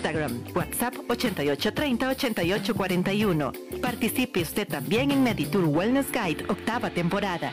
Instagram, WhatsApp 8830-8841. Participe usted también en Meditour Wellness Guide, octava temporada.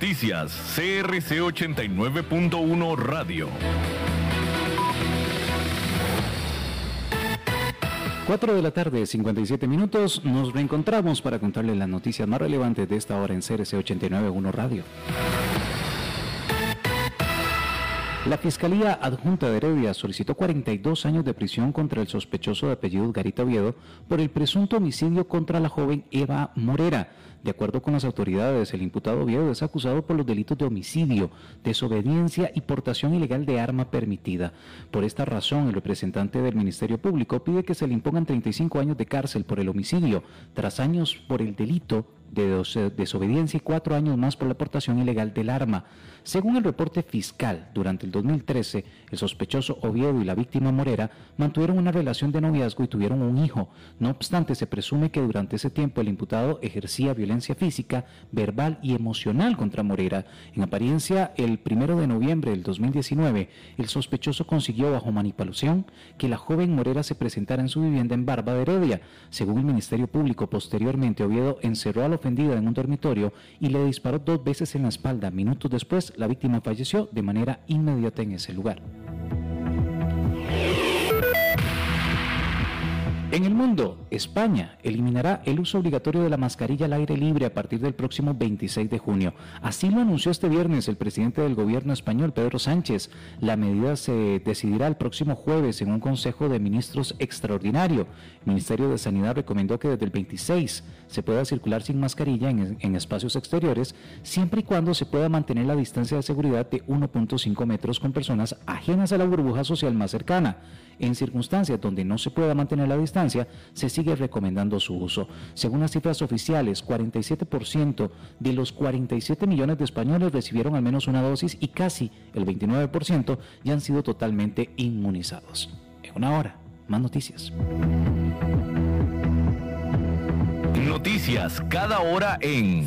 Noticias CRC 89.1 Radio. 4 de la tarde, 57 minutos, nos reencontramos para contarles las noticias más relevantes de esta hora en CRC 89.1 Radio. La Fiscalía Adjunta de Heredia solicitó 42 años de prisión contra el sospechoso de apellido Garita Oviedo por el presunto homicidio contra la joven Eva Morera. De acuerdo con las autoridades, el imputado Oviedo es acusado por los delitos de homicidio, desobediencia y portación ilegal de arma permitida. Por esta razón, el representante del Ministerio Público pide que se le impongan 35 años de cárcel por el homicidio, tras años por el delito de desobediencia y cuatro años más por la aportación ilegal del arma. Según el reporte fiscal, durante el 2013, el sospechoso Oviedo y la víctima Morera mantuvieron una relación de noviazgo y tuvieron un hijo. No obstante, se presume que durante ese tiempo el imputado ejercía violencia física, verbal y emocional contra Morera. En apariencia, el primero de noviembre del 2019, el sospechoso consiguió bajo manipulación que la joven Morera se presentara en su vivienda en Barba de Heredia. Según el Ministerio Público, posteriormente Oviedo encerró a la ofendida en un dormitorio y le disparó dos veces en la espalda. Minutos después, la víctima falleció de manera inmediata en ese lugar. En el mundo, España eliminará el uso obligatorio de la mascarilla al aire libre a partir del próximo 26 de junio. Así lo anunció este viernes el presidente del gobierno español, Pedro Sánchez. La medida se decidirá el próximo jueves en un Consejo de Ministros extraordinario. El Ministerio de Sanidad recomendó que desde el 26 se pueda circular sin mascarilla en, en espacios exteriores, siempre y cuando se pueda mantener la distancia de seguridad de 1.5 metros con personas ajenas a la burbuja social más cercana. En circunstancias donde no se pueda mantener la distancia, se sigue recomendando su uso. Según las cifras oficiales, 47% de los 47 millones de españoles recibieron al menos una dosis y casi el 29% ya han sido totalmente inmunizados. En una hora, más noticias. Noticias cada hora en...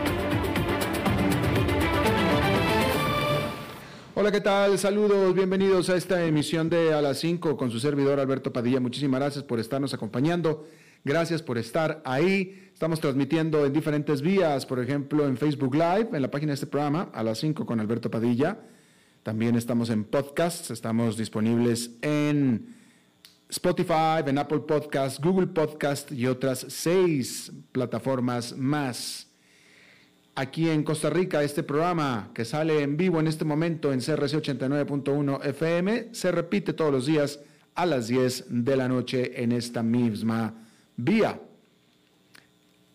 Hola, ¿qué tal? Saludos, bienvenidos a esta emisión de A las 5 con su servidor Alberto Padilla. Muchísimas gracias por estarnos acompañando. Gracias por estar ahí. Estamos transmitiendo en diferentes vías, por ejemplo, en Facebook Live, en la página de este programa, a las 5 con Alberto Padilla. También estamos en podcasts, estamos disponibles en Spotify, en Apple Podcasts, Google Podcast y otras seis plataformas más aquí en Costa Rica, este programa que sale en vivo en este momento en CRC 89.1 FM, se repite todos los días a las 10 de la noche en esta misma vía.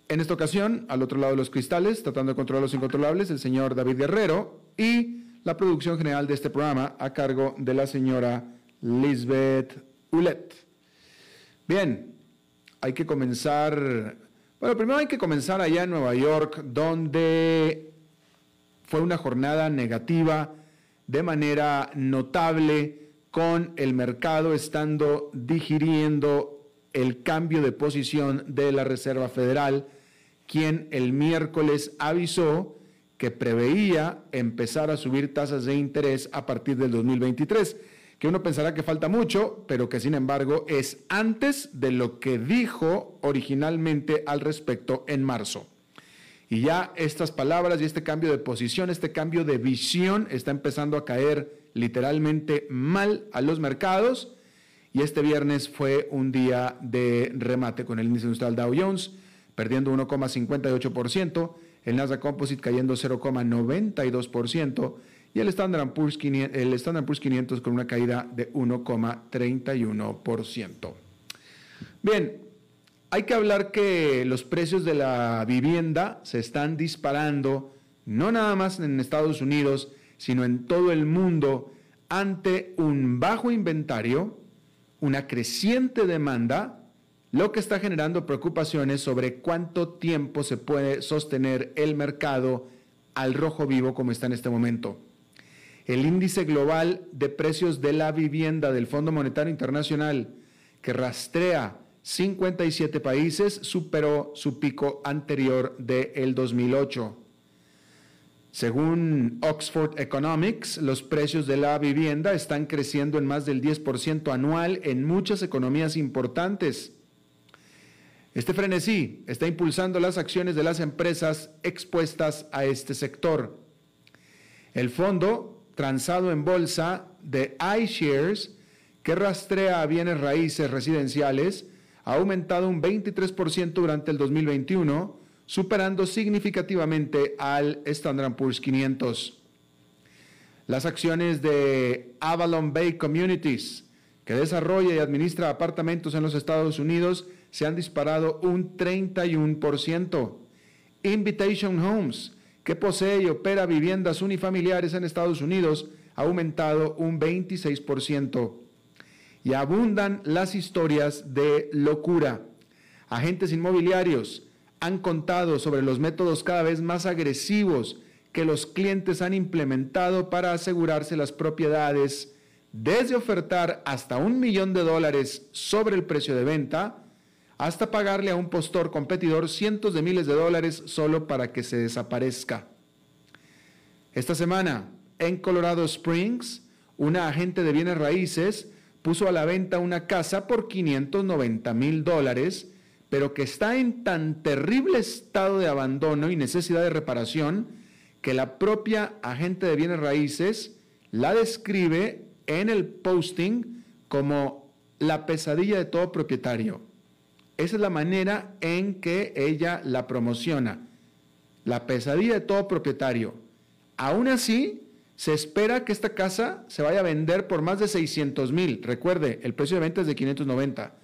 En esta ocasión, al otro lado de los cristales, tratando de controlar los incontrolables, el señor David Guerrero y la producción general de este programa a cargo de la señora Lisbeth Ulet. Bien, hay que comenzar, bueno, primero hay que comenzar allá en Nueva York, donde fue una jornada negativa de manera notable, con el mercado estando digiriendo el cambio de posición de la Reserva Federal, quien el miércoles avisó que preveía empezar a subir tasas de interés a partir del 2023 que uno pensará que falta mucho, pero que sin embargo es antes de lo que dijo originalmente al respecto en marzo. Y ya estas palabras y este cambio de posición, este cambio de visión está empezando a caer literalmente mal a los mercados. Y este viernes fue un día de remate con el índice industrial Dow Jones perdiendo 1,58%, el Nasdaq Composite cayendo 0,92% y el Standard Poor's 500, el Standard Poor's 500 con una caída de 1,31%. Bien, hay que hablar que los precios de la vivienda se están disparando, no nada más en Estados Unidos, sino en todo el mundo, ante un bajo inventario, una creciente demanda, lo que está generando preocupaciones sobre cuánto tiempo se puede sostener el mercado al rojo vivo como está en este momento. El índice global de precios de la vivienda del Fondo Monetario Internacional, que rastrea 57 países, superó su pico anterior del 2008. Según Oxford Economics, los precios de la vivienda están creciendo en más del 10% anual en muchas economías importantes. Este frenesí está impulsando las acciones de las empresas expuestas a este sector. El fondo transado en bolsa de iShares, que rastrea bienes raíces residenciales, ha aumentado un 23% durante el 2021, superando significativamente al Standard Poor's 500. Las acciones de Avalon Bay Communities, que desarrolla y administra apartamentos en los Estados Unidos, se han disparado un 31%. Invitation Homes, que posee y opera viviendas unifamiliares en Estados Unidos ha aumentado un 26%. Y abundan las historias de locura. Agentes inmobiliarios han contado sobre los métodos cada vez más agresivos que los clientes han implementado para asegurarse las propiedades, desde ofertar hasta un millón de dólares sobre el precio de venta, hasta pagarle a un postor competidor cientos de miles de dólares solo para que se desaparezca. Esta semana, en Colorado Springs, una agente de bienes raíces puso a la venta una casa por 590 mil dólares, pero que está en tan terrible estado de abandono y necesidad de reparación que la propia agente de bienes raíces la describe en el posting como la pesadilla de todo propietario. Esa es la manera en que ella la promociona. La pesadilla de todo propietario. Aún así, se espera que esta casa se vaya a vender por más de 600 mil. Recuerde, el precio de venta es de 590.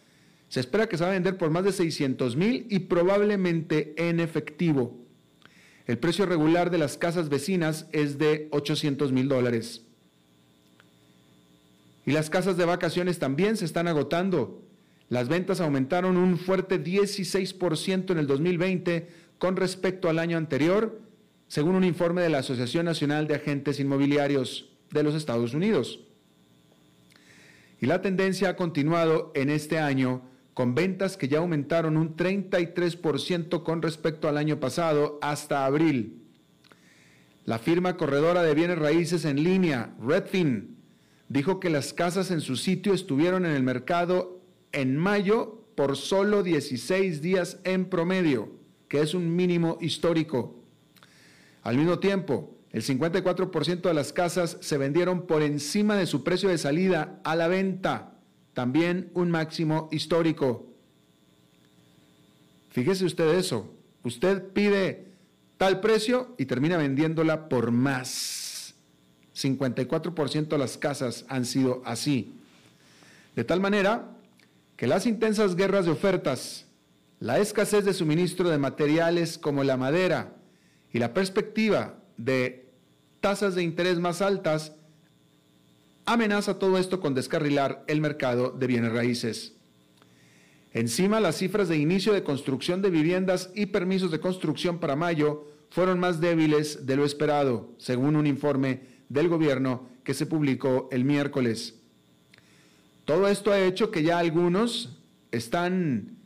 Se espera que se va a vender por más de 600 mil y probablemente en efectivo. El precio regular de las casas vecinas es de 800 mil dólares. Y las casas de vacaciones también se están agotando. Las ventas aumentaron un fuerte 16% en el 2020 con respecto al año anterior, según un informe de la Asociación Nacional de Agentes Inmobiliarios de los Estados Unidos. Y la tendencia ha continuado en este año con ventas que ya aumentaron un 33% con respecto al año pasado hasta abril. La firma corredora de bienes raíces en línea, Redfin, dijo que las casas en su sitio estuvieron en el mercado en mayo por solo 16 días en promedio, que es un mínimo histórico. Al mismo tiempo, el 54% de las casas se vendieron por encima de su precio de salida a la venta, también un máximo histórico. Fíjese usted eso, usted pide tal precio y termina vendiéndola por más. 54% de las casas han sido así. De tal manera que las intensas guerras de ofertas, la escasez de suministro de materiales como la madera y la perspectiva de tasas de interés más altas amenaza todo esto con descarrilar el mercado de bienes raíces. Encima, las cifras de inicio de construcción de viviendas y permisos de construcción para mayo fueron más débiles de lo esperado, según un informe del gobierno que se publicó el miércoles. Todo esto ha hecho que ya algunos están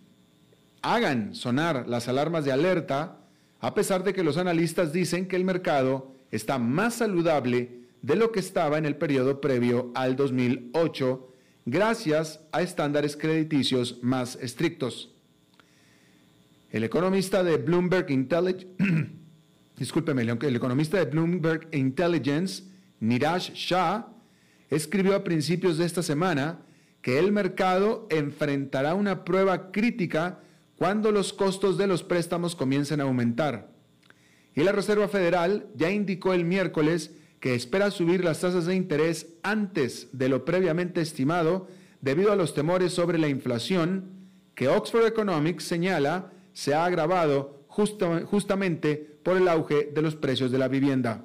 hagan sonar las alarmas de alerta, a pesar de que los analistas dicen que el mercado está más saludable de lo que estaba en el periodo previo al 2008 gracias a estándares crediticios más estrictos. El economista de Bloomberg Intelligence, el economista de Bloomberg Intelligence, Niraj Shah, escribió a principios de esta semana que el mercado enfrentará una prueba crítica cuando los costos de los préstamos comiencen a aumentar. Y la Reserva Federal ya indicó el miércoles que espera subir las tasas de interés antes de lo previamente estimado debido a los temores sobre la inflación que Oxford Economics señala se ha agravado justamente por el auge de los precios de la vivienda.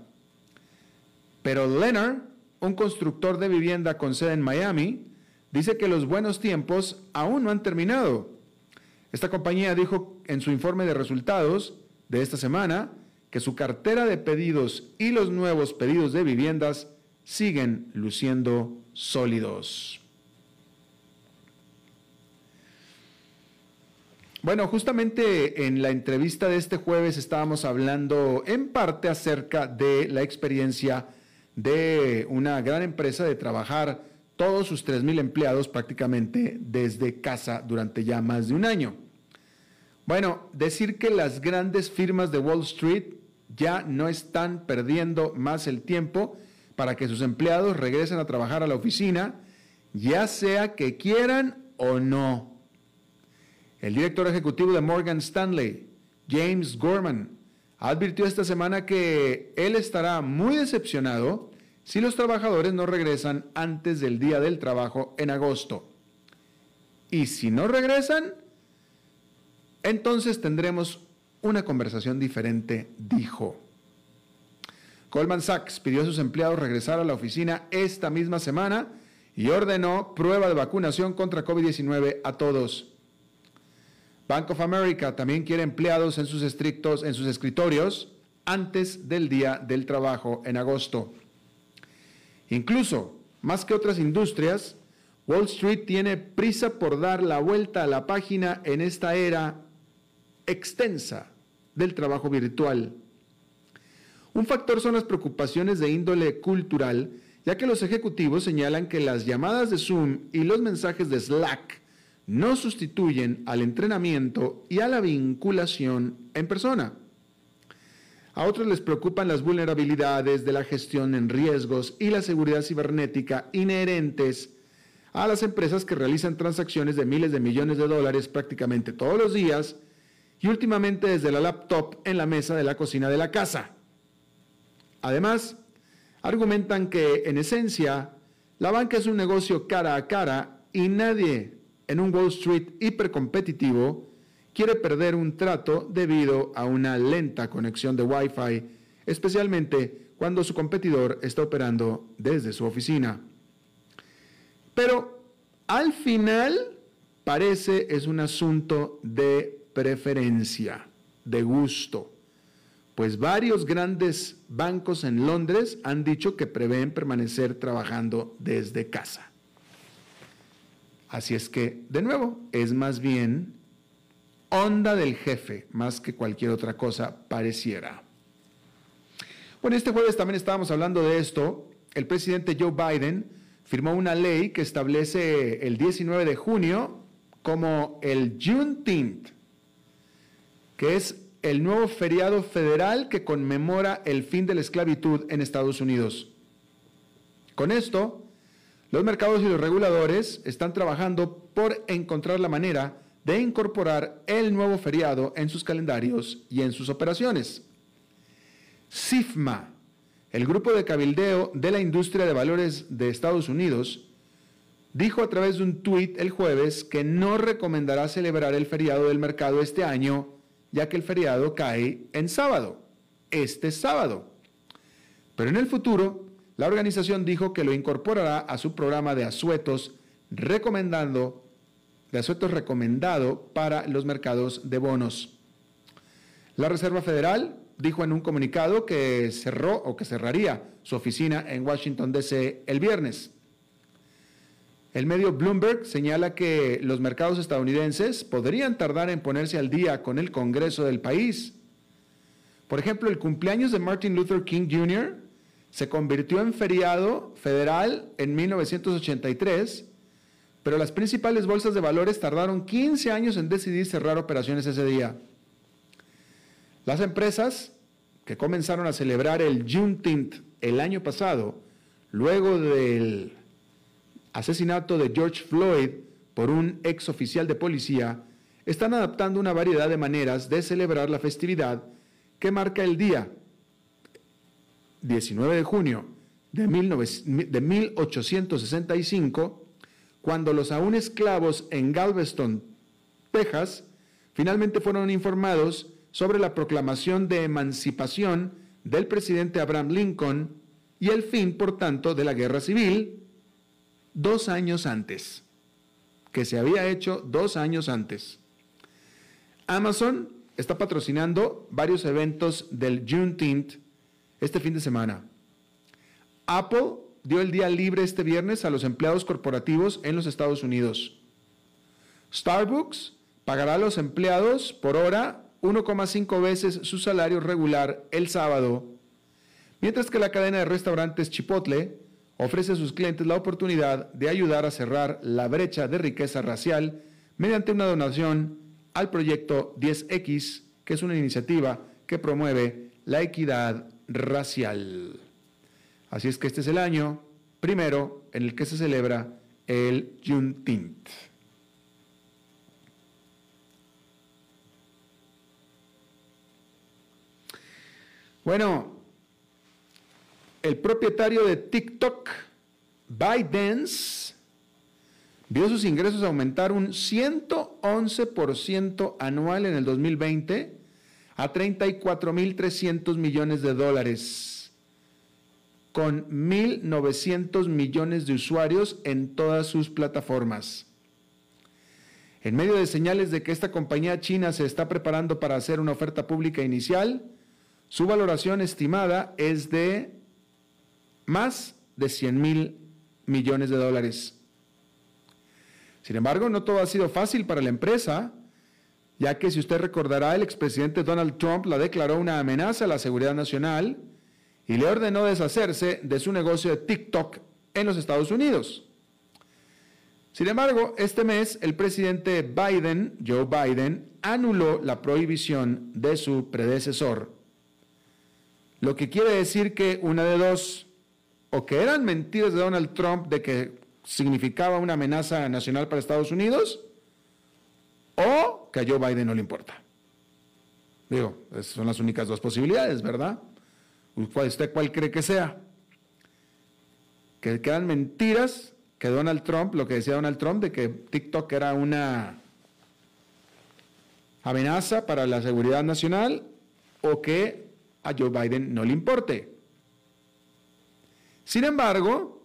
Pero Leonard, un constructor de vivienda con sede en Miami, dice que los buenos tiempos aún no han terminado. Esta compañía dijo en su informe de resultados de esta semana que su cartera de pedidos y los nuevos pedidos de viviendas siguen luciendo sólidos. Bueno, justamente en la entrevista de este jueves estábamos hablando en parte acerca de la experiencia de una gran empresa de trabajar todos sus 3.000 empleados prácticamente desde casa durante ya más de un año. Bueno, decir que las grandes firmas de Wall Street ya no están perdiendo más el tiempo para que sus empleados regresen a trabajar a la oficina, ya sea que quieran o no. El director ejecutivo de Morgan Stanley, James Gorman, advirtió esta semana que él estará muy decepcionado si los trabajadores no regresan antes del día del trabajo en agosto. Y si no regresan, entonces tendremos una conversación diferente, dijo. Goldman Sachs pidió a sus empleados regresar a la oficina esta misma semana y ordenó prueba de vacunación contra COVID-19 a todos. Bank of America también quiere empleados en sus estrictos en sus escritorios antes del día del trabajo en agosto. Incluso, más que otras industrias, Wall Street tiene prisa por dar la vuelta a la página en esta era extensa del trabajo virtual. Un factor son las preocupaciones de índole cultural, ya que los ejecutivos señalan que las llamadas de Zoom y los mensajes de Slack no sustituyen al entrenamiento y a la vinculación en persona. A otros les preocupan las vulnerabilidades de la gestión en riesgos y la seguridad cibernética inherentes a las empresas que realizan transacciones de miles de millones de dólares prácticamente todos los días y últimamente desde la laptop en la mesa de la cocina de la casa. Además, argumentan que en esencia la banca es un negocio cara a cara y nadie en un Wall Street hipercompetitivo quiere perder un trato debido a una lenta conexión de Wi-Fi, especialmente cuando su competidor está operando desde su oficina. Pero al final parece es un asunto de preferencia, de gusto, pues varios grandes bancos en Londres han dicho que prevén permanecer trabajando desde casa. Así es que, de nuevo, es más bien onda del jefe, más que cualquier otra cosa pareciera. Bueno, este jueves también estábamos hablando de esto. El presidente Joe Biden firmó una ley que establece el 19 de junio como el Juneteenth, que es el nuevo feriado federal que conmemora el fin de la esclavitud en Estados Unidos. Con esto, los mercados y los reguladores están trabajando por encontrar la manera de incorporar el nuevo feriado en sus calendarios y en sus operaciones. CIFMA, el grupo de cabildeo de la industria de valores de Estados Unidos, dijo a través de un tuit el jueves que no recomendará celebrar el feriado del mercado este año ya que el feriado cae en sábado, este sábado. Pero en el futuro, la organización dijo que lo incorporará a su programa de asuetos, recomendando de asueto recomendado para los mercados de bonos. La Reserva Federal dijo en un comunicado que cerró o que cerraría su oficina en Washington, D.C. el viernes. El medio Bloomberg señala que los mercados estadounidenses podrían tardar en ponerse al día con el Congreso del país. Por ejemplo, el cumpleaños de Martin Luther King Jr. se convirtió en feriado federal en 1983, pero las principales bolsas de valores tardaron 15 años en decidir cerrar operaciones ese día. Las empresas que comenzaron a celebrar el Juneteenth el año pasado, luego del asesinato de George Floyd por un ex oficial de policía, están adaptando una variedad de maneras de celebrar la festividad que marca el día 19 de junio de, 1865, cuando los aún esclavos en Galveston, Texas, finalmente fueron informados sobre la proclamación de emancipación del presidente Abraham Lincoln y el fin, por tanto, de la guerra civil dos años antes, que se había hecho dos años antes. Amazon está patrocinando varios eventos del Juneteenth este fin de semana. Apple dio el día libre este viernes a los empleados corporativos en los Estados Unidos. Starbucks pagará a los empleados por hora 1,5 veces su salario regular el sábado, mientras que la cadena de restaurantes Chipotle ofrece a sus clientes la oportunidad de ayudar a cerrar la brecha de riqueza racial mediante una donación al proyecto 10X, que es una iniciativa que promueve la equidad racial. Así es que este es el año primero en el que se celebra el Juneteenth. Bueno, el propietario de TikTok, ByteDance, vio sus ingresos aumentar un 111% anual en el 2020 a 34.300 millones de dólares, con 1.900 millones de usuarios en todas sus plataformas. En medio de señales de que esta compañía china se está preparando para hacer una oferta pública inicial, su valoración estimada es de más de 100 mil millones de dólares. Sin embargo, no todo ha sido fácil para la empresa, ya que si usted recordará, el expresidente Donald Trump la declaró una amenaza a la seguridad nacional y le ordenó deshacerse de su negocio de TikTok en los Estados Unidos. Sin embargo, este mes el presidente Biden, Joe Biden, anuló la prohibición de su predecesor. Lo que quiere decir que una de dos, o que eran mentiras de Donald Trump de que significaba una amenaza nacional para Estados Unidos, o que a Joe Biden no le importa. Digo, son las únicas dos posibilidades, ¿verdad? ¿Usted cuál cree que sea? Que quedan mentiras que Donald Trump, lo que decía Donald Trump, de que TikTok era una amenaza para la seguridad nacional, o que a Joe Biden no le importe. Sin embargo,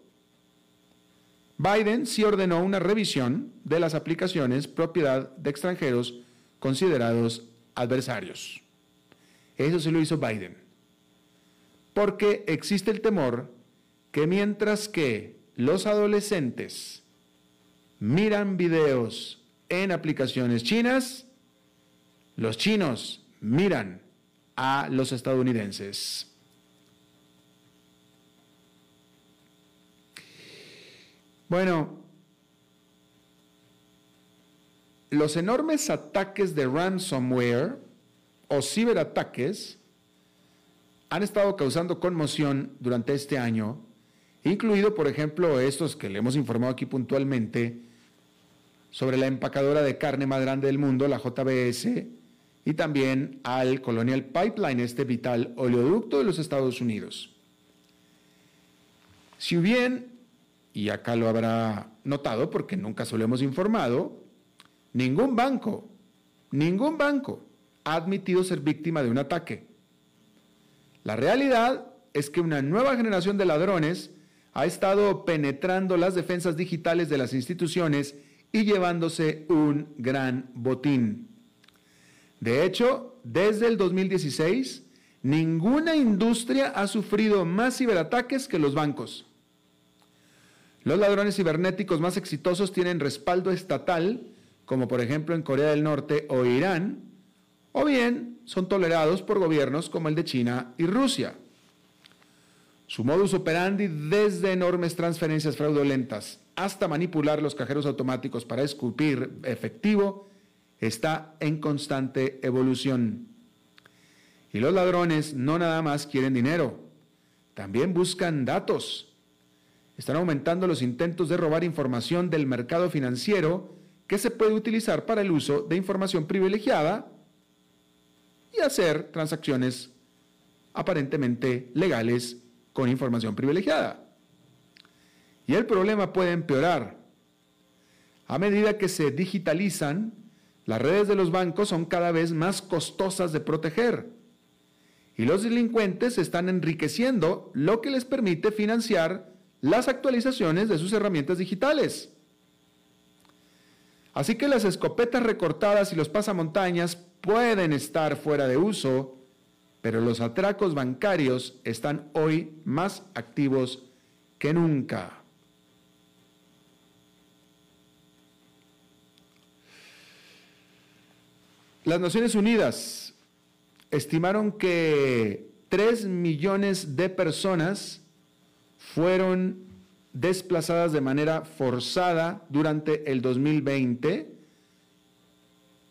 Biden sí ordenó una revisión de las aplicaciones propiedad de extranjeros considerados adversarios. Eso se lo hizo Biden. Porque existe el temor que mientras que los adolescentes miran videos en aplicaciones chinas, los chinos miran a los estadounidenses. Bueno, los enormes ataques de ransomware o ciberataques han estado causando conmoción durante este año, incluido, por ejemplo, estos que le hemos informado aquí puntualmente sobre la empacadora de carne más grande del mundo, la JBS, y también al Colonial Pipeline, este vital oleoducto de los Estados Unidos. Si bien y acá lo habrá notado porque nunca se lo hemos informado, ningún banco, ningún banco ha admitido ser víctima de un ataque. La realidad es que una nueva generación de ladrones ha estado penetrando las defensas digitales de las instituciones y llevándose un gran botín. De hecho, desde el 2016, ninguna industria ha sufrido más ciberataques que los bancos. Los ladrones cibernéticos más exitosos tienen respaldo estatal, como por ejemplo en Corea del Norte o Irán, o bien son tolerados por gobiernos como el de China y Rusia. Su modus operandi desde enormes transferencias fraudulentas hasta manipular los cajeros automáticos para esculpir efectivo está en constante evolución. Y los ladrones no nada más quieren dinero, también buscan datos. Están aumentando los intentos de robar información del mercado financiero que se puede utilizar para el uso de información privilegiada y hacer transacciones aparentemente legales con información privilegiada. Y el problema puede empeorar. A medida que se digitalizan, las redes de los bancos son cada vez más costosas de proteger y los delincuentes están enriqueciendo, lo que les permite financiar las actualizaciones de sus herramientas digitales. Así que las escopetas recortadas y los pasamontañas pueden estar fuera de uso, pero los atracos bancarios están hoy más activos que nunca. Las Naciones Unidas estimaron que 3 millones de personas fueron desplazadas de manera forzada durante el 2020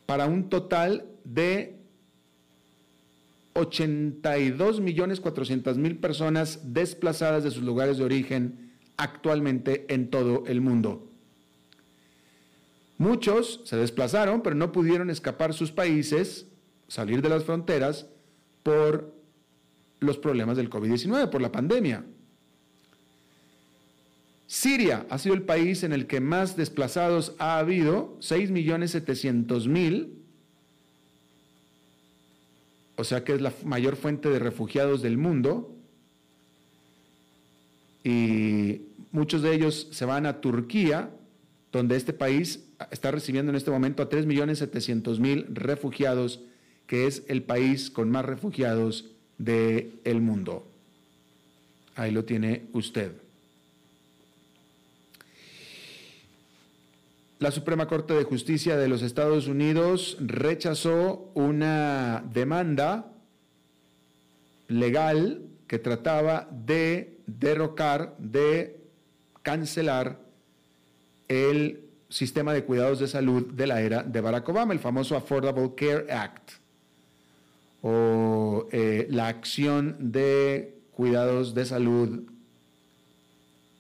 para un total de 82 millones 400 mil personas desplazadas de sus lugares de origen actualmente en todo el mundo. Muchos se desplazaron, pero no pudieron escapar sus países, salir de las fronteras por los problemas del COVID-19, por la pandemia. Siria ha sido el país en el que más desplazados ha habido, 6.700.000, o sea que es la mayor fuente de refugiados del mundo, y muchos de ellos se van a Turquía, donde este país está recibiendo en este momento a 3.700.000 refugiados, que es el país con más refugiados del el mundo. Ahí lo tiene usted. La Suprema Corte de Justicia de los Estados Unidos rechazó una demanda legal que trataba de derrocar, de cancelar el sistema de cuidados de salud de la era de Barack Obama, el famoso Affordable Care Act, o eh, la acción de cuidados de salud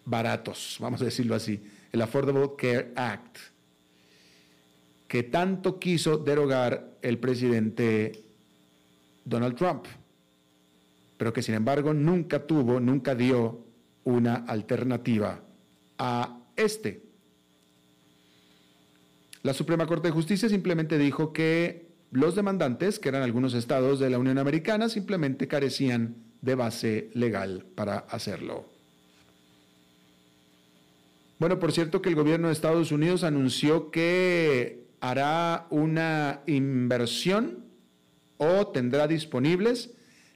baratos, vamos a decirlo así, el Affordable Care Act, que tanto quiso derogar el presidente Donald Trump, pero que sin embargo nunca tuvo, nunca dio una alternativa a este la Suprema Corte de Justicia simplemente dijo que los demandantes, que eran algunos estados de la Unión Americana, simplemente carecían de base legal para hacerlo. Bueno, por cierto que el gobierno de Estados Unidos anunció que hará una inversión o tendrá disponibles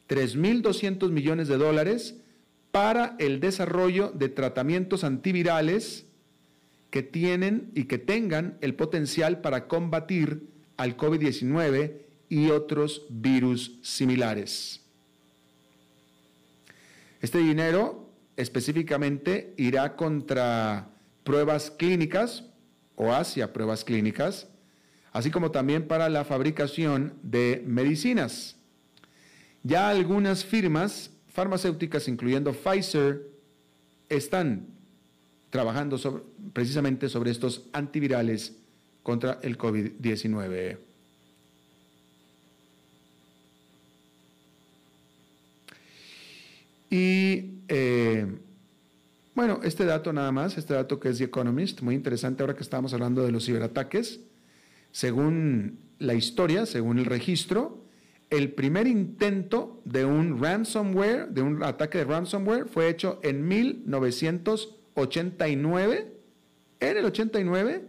3.200 millones de dólares para el desarrollo de tratamientos antivirales que tienen y que tengan el potencial para combatir al COVID-19 y otros virus similares. Este dinero específicamente irá contra pruebas clínicas o hacia pruebas clínicas, así como también para la fabricación de medicinas. Ya algunas firmas farmacéuticas, incluyendo Pfizer, están trabajando precisamente sobre estos antivirales contra el COVID-19. Y bueno, este dato nada más, este dato que es The Economist, muy interesante ahora que estamos hablando de los ciberataques. Según la historia, según el registro, el primer intento de un ransomware, de un ataque de ransomware, fue hecho en 1900 89, en el 89,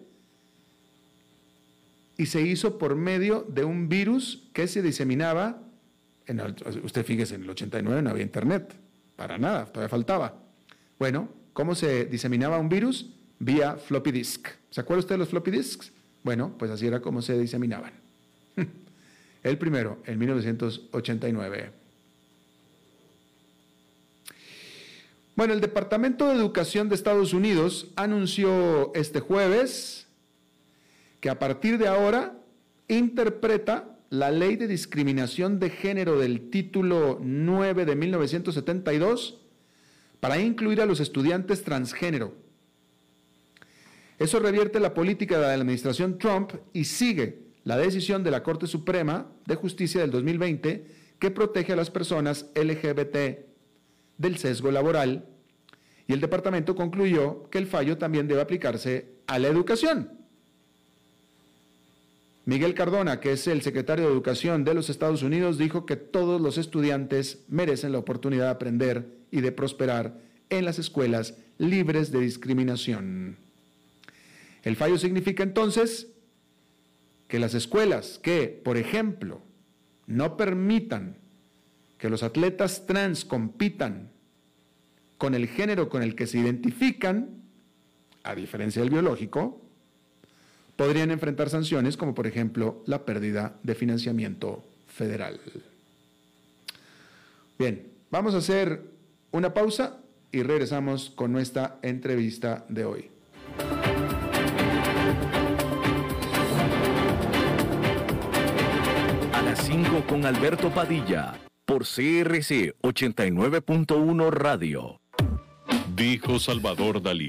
y se hizo por medio de un virus que se diseminaba, en usted fíjese, en el 89 no había internet, para nada, todavía faltaba. Bueno, ¿cómo se diseminaba un virus? Vía floppy disk. ¿Se acuerda usted de los floppy disks? Bueno, pues así era como se diseminaban. El primero, en 1989. Bueno, el Departamento de Educación de Estados Unidos anunció este jueves que a partir de ahora interpreta la ley de discriminación de género del título 9 de 1972 para incluir a los estudiantes transgénero. Eso revierte la política de la administración Trump y sigue la decisión de la Corte Suprema de Justicia del 2020 que protege a las personas LGBT del sesgo laboral y el departamento concluyó que el fallo también debe aplicarse a la educación. Miguel Cardona, que es el secretario de Educación de los Estados Unidos, dijo que todos los estudiantes merecen la oportunidad de aprender y de prosperar en las escuelas libres de discriminación. El fallo significa entonces que las escuelas que, por ejemplo, no permitan que los atletas trans compitan con el género con el que se identifican, a diferencia del biológico, podrían enfrentar sanciones como por ejemplo la pérdida de financiamiento federal. Bien, vamos a hacer una pausa y regresamos con nuestra entrevista de hoy. A las 5 con Alberto Padilla, por CRC 89.1 Radio. Dijo Salvador Dalí.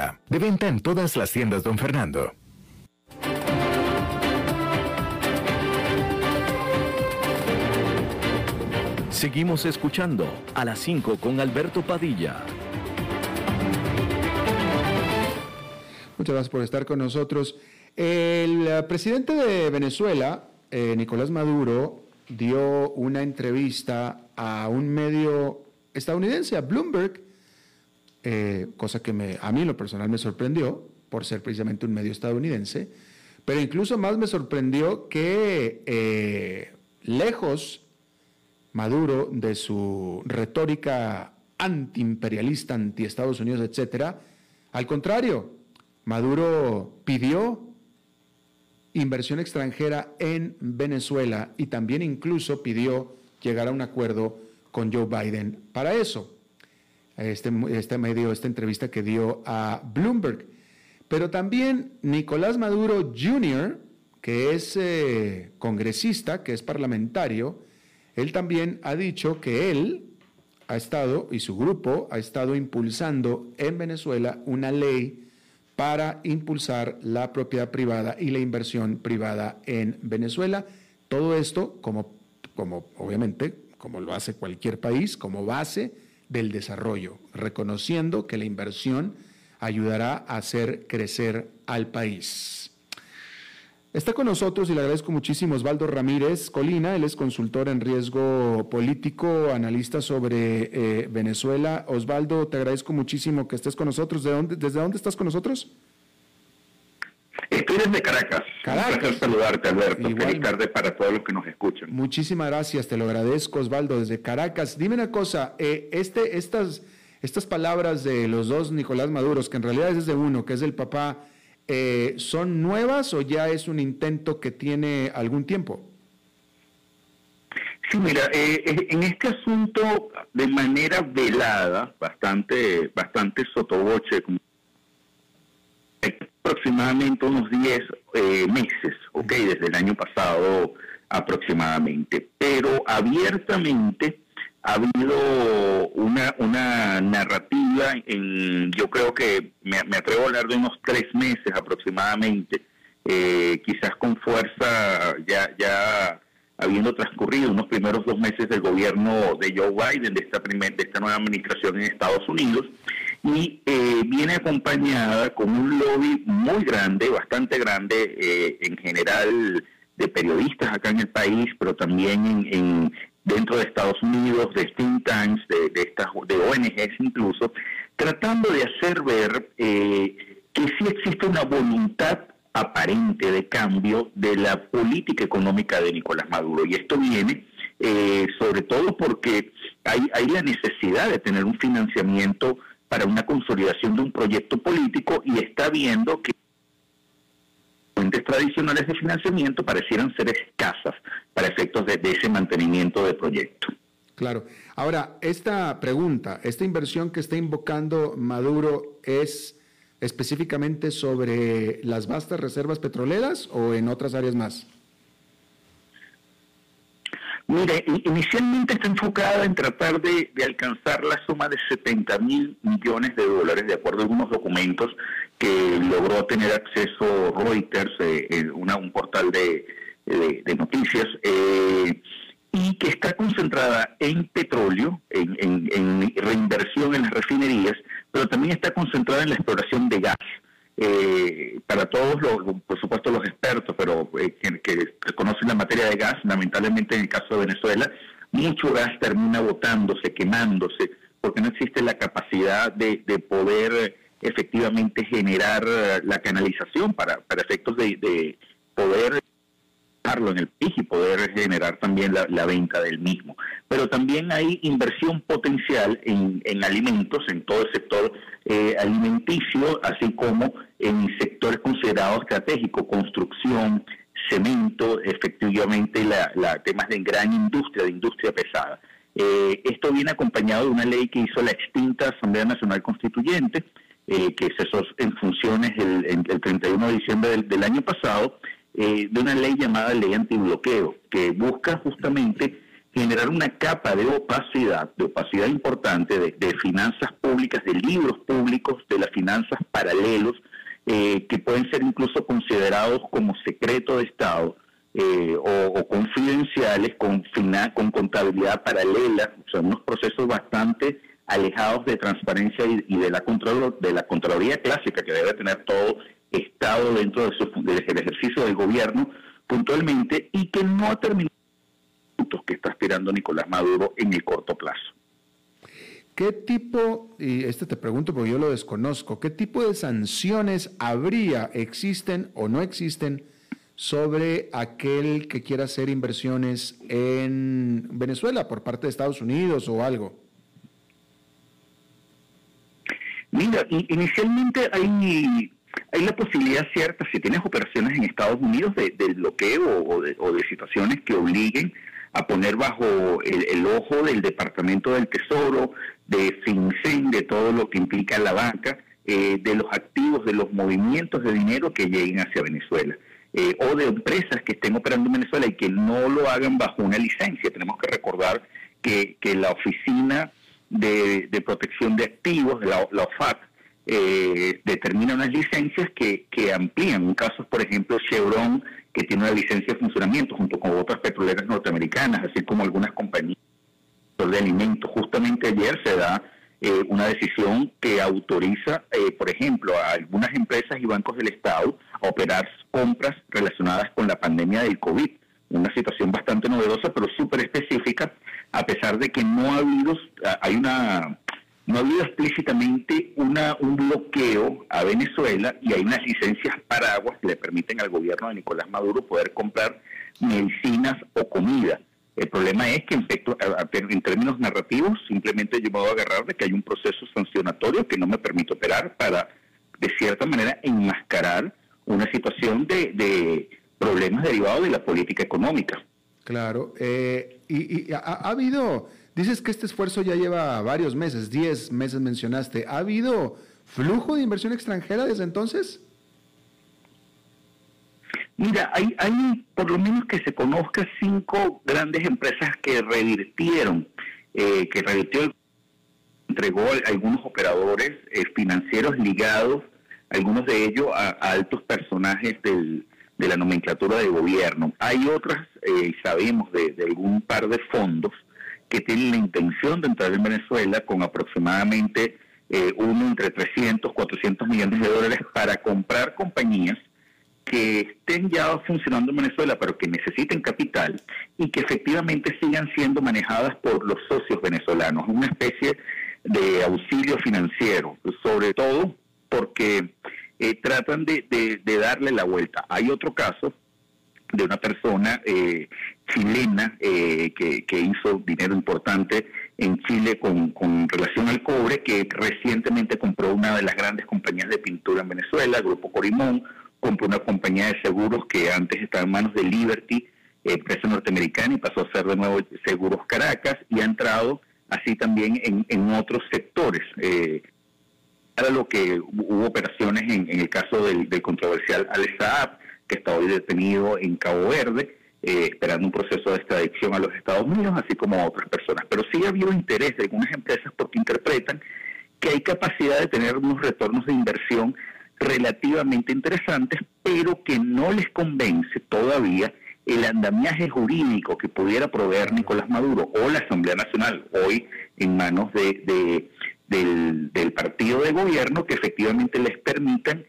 De venta en todas las tiendas, don Fernando. Seguimos escuchando a las 5 con Alberto Padilla. Muchas gracias por estar con nosotros. El eh, presidente de Venezuela, eh, Nicolás Maduro, dio una entrevista a un medio estadounidense, a Bloomberg, eh, cosa que me, a mí lo personal me sorprendió por ser precisamente un medio estadounidense, pero incluso más me sorprendió que eh, lejos Maduro de su retórica antiimperialista, anti-Estados Unidos, etcétera, al contrario, Maduro pidió inversión extranjera en Venezuela y también incluso pidió llegar a un acuerdo con Joe Biden para eso este, este medio, esta entrevista que dio a Bloomberg. Pero también Nicolás Maduro Jr., que es eh, congresista, que es parlamentario, él también ha dicho que él ha estado, y su grupo ha estado impulsando en Venezuela una ley para impulsar la propiedad privada y la inversión privada en Venezuela. Todo esto, como, como obviamente, como lo hace cualquier país, como base del desarrollo, reconociendo que la inversión ayudará a hacer crecer al país. Está con nosotros y le agradezco muchísimo Osvaldo Ramírez Colina, él es consultor en riesgo político, analista sobre eh, Venezuela. Osvaldo, te agradezco muchísimo que estés con nosotros. ¿De ¿Desde dónde estás con nosotros? Estoy desde Caracas. Caracas. Un saludarte, Alberto. Feliz tarde para todos los que nos escuchan. Muchísimas gracias, te lo agradezco, Osvaldo, desde Caracas. Dime una cosa, eh, este, estas, estas palabras de los dos Nicolás Maduros, que en realidad es de uno, que es el papá, eh, ¿son nuevas o ya es un intento que tiene algún tiempo? Sí, mira, eh, en este asunto de manera velada, bastante, bastante sotoboche, aproximadamente unos 10 eh, meses, ok, desde el año pasado aproximadamente, pero abiertamente ha habido una, una narrativa en, yo creo que me, atrevo a hablar de unos tres meses aproximadamente, eh, quizás con fuerza ya, ya habiendo transcurrido unos primeros dos meses del gobierno de Joe Biden, de esta, primer, de esta nueva administración en Estados Unidos, y eh, viene acompañada con un lobby muy grande, bastante grande eh, en general de periodistas acá en el país, pero también en, dentro de Estados Unidos, de think tanks, de, estas, de ONGs incluso, tratando de hacer ver eh, que sí existe una voluntad aparente de cambio de la política económica de Nicolás Maduro. Y esto viene eh, sobre todo porque hay, hay la necesidad de tener un financiamiento para una consolidación de un proyecto político y está viendo que fuentes tradicionales de financiamiento parecieran ser escasas para efectos de, ese mantenimiento de proyecto. Claro. Ahora, esta pregunta, esta inversión que está invocando Maduro es específicamente sobre las vastas reservas petroleras o en otras áreas más? Mire, inicialmente está enfocada en tratar de, alcanzar la suma de 70 mil millones de dólares, de acuerdo a algunos documentos que logró tener acceso Reuters, eh, un portal de, noticias, eh, y que está concentrada en petróleo, en, reinversión en las refinerías, pero también está concentrada en la exploración de gas. Eh, para todos los, por supuesto los expertos, pero eh, que, conocen la materia de gas, lamentablemente en el caso de Venezuela, mucho gas termina botándose, quemándose, porque no existe la capacidad de, poder efectivamente generar la canalización para, para efectos de, de poder en el PIB y poder generar también la, venta del mismo. Pero también hay inversión potencial en, alimentos, en todo el sector eh, alimenticio, así como en sectores considerados estratégicos, construcción, cemento, efectivamente la, temas de gran industria, de industria pesada. Eh, esto viene acompañado de una ley que hizo la extinta Asamblea Nacional Constituyente, eh, que cesó en funciones el, el 31 de diciembre del año pasado, eh, de una ley llamada ley antibloqueo, que busca justamente generar una capa de opacidad, de opacidad importante de, finanzas públicas, de libros públicos, de las finanzas paralelos, eh, que pueden ser incluso considerados como secreto de Estado eh, o, confidenciales con, con contabilidad paralela, sea, unos procesos bastante alejados de transparencia y, de la control, de la contraloría clásica que debe tener todo Estado dentro de del ejercicio del gobierno puntualmente y que no ha terminado que está aspirando Nicolás Maduro en el corto plazo. ¿Qué tipo, y este te pregunto porque yo lo desconozco, qué tipo de sanciones habría, existen o no existen sobre aquel que quiera hacer inversiones en Venezuela por parte de Estados Unidos o algo? Mira, inicialmente hay hay la posibilidad cierta, si tienes operaciones en Estados Unidos, de, bloqueo o de, situaciones que obliguen a poner bajo el, ojo del Departamento del Tesoro, de FinCEN, de todo lo que implica la banca, eh, de los activos, de los movimientos de dinero que lleguen hacia Venezuela. Eh, o de empresas que estén operando en Venezuela y que no lo hagan bajo una licencia. Tenemos que recordar que, la Oficina de, Protección de Activos, la, la OFAC, eh, determina unas licencias que, que amplían. Un caso, por ejemplo, Chevron, que tiene una licencia de funcionamiento junto con otras petroleras norteamericanas, así como algunas compañías de alimentos. Justamente ayer se da eh, una decisión que autoriza, eh, por ejemplo, a algunas empresas y bancos del Estado a operar compras relacionadas con la pandemia del COVID. Una situación bastante novedosa, pero súper específica, a pesar de que no ha habido, hay una no ha habido explícitamente una, un bloqueo a Venezuela y hay unas licencias paraguas que le permiten al gobierno de Nicolás Maduro poder comprar medicinas o comida. El problema es que en, términos narrativos simplemente yo me voy a agarrar de que hay un proceso sancionatorio que no me permite operar para, de cierta manera, enmascarar una situación de, problemas derivados de la política económica. Claro, eh, y, ha, habido, dices que este esfuerzo ya lleva varios meses, 10 meses mencionaste, ¿ha habido flujo de inversión extranjera desde entonces? Mira, hay, hay por lo menos que se conozca cinco grandes empresas que revirtieron, eh, que revirtió, entregó a algunos operadores eh, financieros ligados, algunos de ellos a, altos personajes de la nomenclatura de gobierno. Hay otras, eh, sabemos de, de algún par de fondos que tienen la intención de entrar en Venezuela con aproximadamente eh, uno entre 300, 400 millones de dólares para comprar compañías que estén ya funcionando en Venezuela, pero que necesiten capital y que efectivamente sigan siendo manejadas por los socios venezolanos, una especie de auxilio financiero, sobre todo porque eh, tratan de, darle la vuelta. Hay otro caso de una persona eh, chilena eh, que, hizo dinero importante en Chile con, con relación al cobre, que recientemente compró una de las grandes compañías de pintura en Venezuela, Grupo Corimón, compró una compañía de seguros que antes estaba en manos de Liberty, empresa norteamericana, y pasó a ser de nuevo Seguros Caracas, y ha entrado así también en, otros sectores. Eh, para lo que hubo operaciones en, el caso del, controversial Al Saab, que está hoy detenido en Cabo Verde, eh, esperando un proceso de extradición a los Estados Unidos, así como a otras personas. Pero sí ha habido interés de algunas empresas porque interpretan que hay capacidad de tener unos retornos de inversión relativamente interesantes, pero que no les convence todavía el andamiaje jurídico que pudiera proveer Nicolás Maduro o la Asamblea Nacional hoy en manos de, del, partido de gobierno que efectivamente les permitan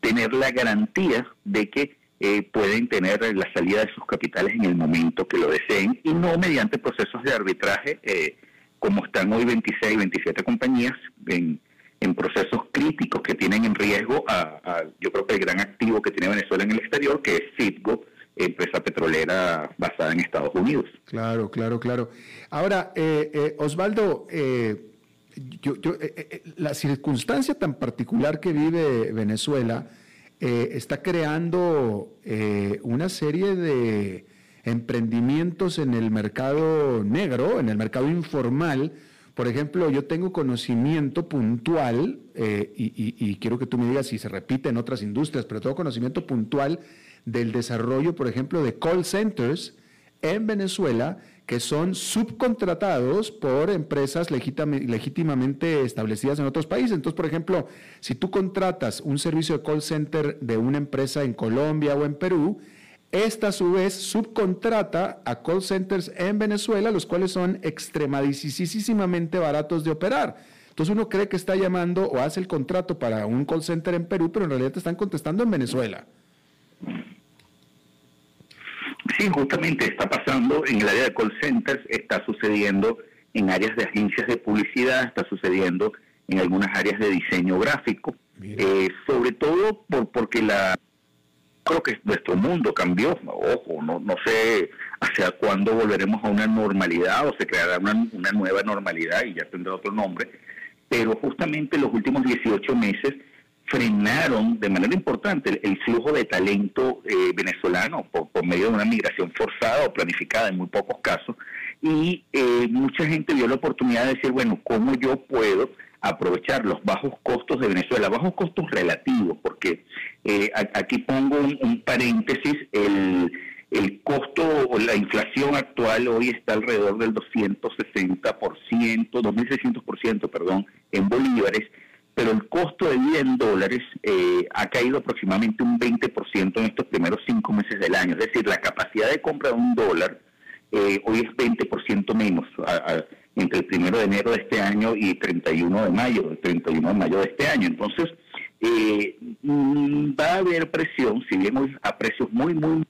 tener la garantía de que eh, pueden tener la salida de sus capitales en el momento que lo deseen y no mediante procesos de arbitraje eh, como están hoy 26, 27 compañías en, en procesos críticos que tienen en riesgo a, yo creo que el gran activo que tiene Venezuela en el exterior, que es Citgo, empresa petrolera basada en Estados Unidos. Claro, claro, claro. Ahora, eh, eh, Osvaldo, eh, yo, la circunstancia tan particular que vive Venezuela está creando una serie de emprendimientos en el mercado negro, en el mercado informal, por ejemplo, yo tengo conocimiento puntual, eh, y, quiero que tú me digas si se repite en otras industrias, pero tengo conocimiento puntual del desarrollo, por ejemplo, de call centers en Venezuela que son subcontratados por empresas legítimamente establecidas en otros países. Entonces, por ejemplo, si tú contratas un servicio de call center de una empresa en Colombia o en Perú, esta a su vez subcontrata a call centers en Venezuela, los cuales son extremadísimamente baratos de operar. Entonces uno cree que está llamando o hace el contrato para un call center en Perú, pero en realidad te están contestando en Venezuela. Sí, justamente está pasando en el área de call centers, está sucediendo en áreas de agencias de publicidad, está sucediendo en algunas áreas de diseño gráfico, eh, sobre todo por, porque la creo que nuestro mundo cambió, ojo, no, no sé hacia cuándo volveremos a una normalidad o se creará una, nueva normalidad y ya tendrá otro nombre, pero justamente los últimos 18 meses frenaron de manera importante el, flujo de talento eh, venezolano por, medio de una migración forzada o planificada en muy pocos casos y eh, mucha gente vio la oportunidad de decir, bueno, ¿cómo yo puedo aprovechar los bajos costos de Venezuela, bajos costos relativos, porque eh, aquí pongo un, paréntesis, el, el costo o la inflación actual hoy está alrededor del 260%, 2.600%, perdón, en bolívares, pero el costo de vida en dólares eh, ha caído aproximadamente un 20% en estos primeros cinco meses del año. Es decir, la capacidad de compra de un dólar eh, hoy es 20% menos entre el primero de enero de este año y 31 de mayo, el 31 de mayo de este año. Entonces, eh, mm, va a haber presión, si hoy a precios muy, muy...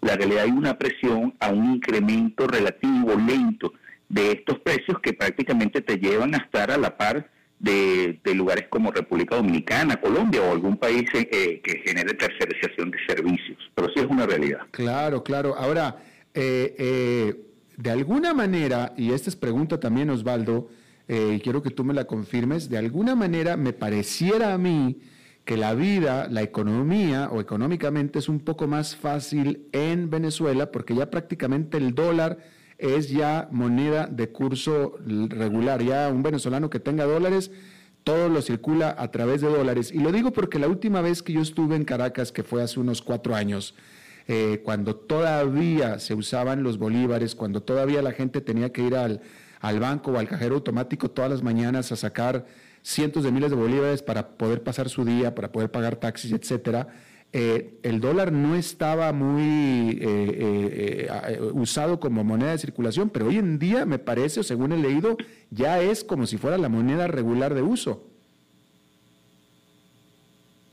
La realidad hay una presión a un incremento relativo lento de estos precios que prácticamente te llevan a estar a la par de, lugares como República Dominicana, Colombia o algún país eh, que genere tercerización de servicios. Pero sí es una realidad. Claro, claro. Ahora, eh, eh, de alguna manera, y esta es pregunta también, Osvaldo, y quiero que tú me la confirmes, de alguna manera me pareciera a mí que la vida, la economía o económicamente es un poco más fácil en Venezuela porque ya prácticamente el dólar es ya moneda de curso regular. Ya un venezolano que tenga dólares, todo lo circula a través de dólares. Y lo digo porque la última vez que yo estuve en Caracas, que fue hace unos cuatro años, eh, cuando todavía se usaban los bolívares, cuando todavía la gente tenía que ir al, al banco o al cajero automático todas las mañanas a sacar cientos de miles de bolívares para poder pasar su día, para poder pagar taxis, etcétera. Eh, el dólar no estaba muy eh, eh, usado como moneda de circulación, pero hoy en día me parece, o según he leído, ya es como si fuera la moneda regular de uso.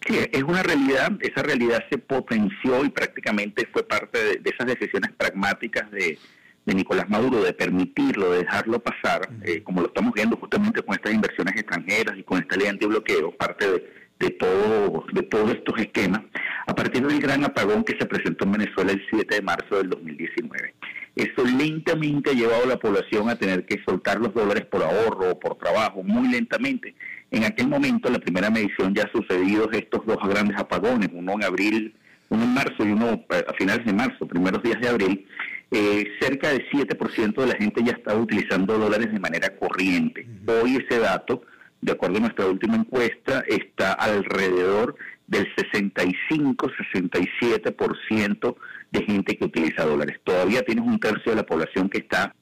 Sí, es una realidad, esa realidad se potenció y prácticamente fue parte de, esas decisiones pragmáticas de, Nicolás Maduro de permitirlo, de dejarlo pasar, como lo estamos viendo justamente con estas inversiones extranjeras y con esta ley antibloqueo, parte de, de, todo, de todos estos esquemas, a partir del gran apagón que se presentó en Venezuela el 7 de marzo del 2019. Eso lentamente ha llevado a la población a tener que soltar los dólares por ahorro o por trabajo, muy lentamente. En aquel momento, la primera medición ya ha sucedido estos dos grandes apagones, uno en abril, uno en marzo y uno a finales de marzo, primeros días de abril. Eh, cerca del 7% de la gente ya estaba utilizando dólares de manera corriente. Hoy ese dato de acuerdo a nuestra última encuesta, está alrededor del 65-67% de gente que utiliza dólares. Todavía tienes un tercio de la población que está,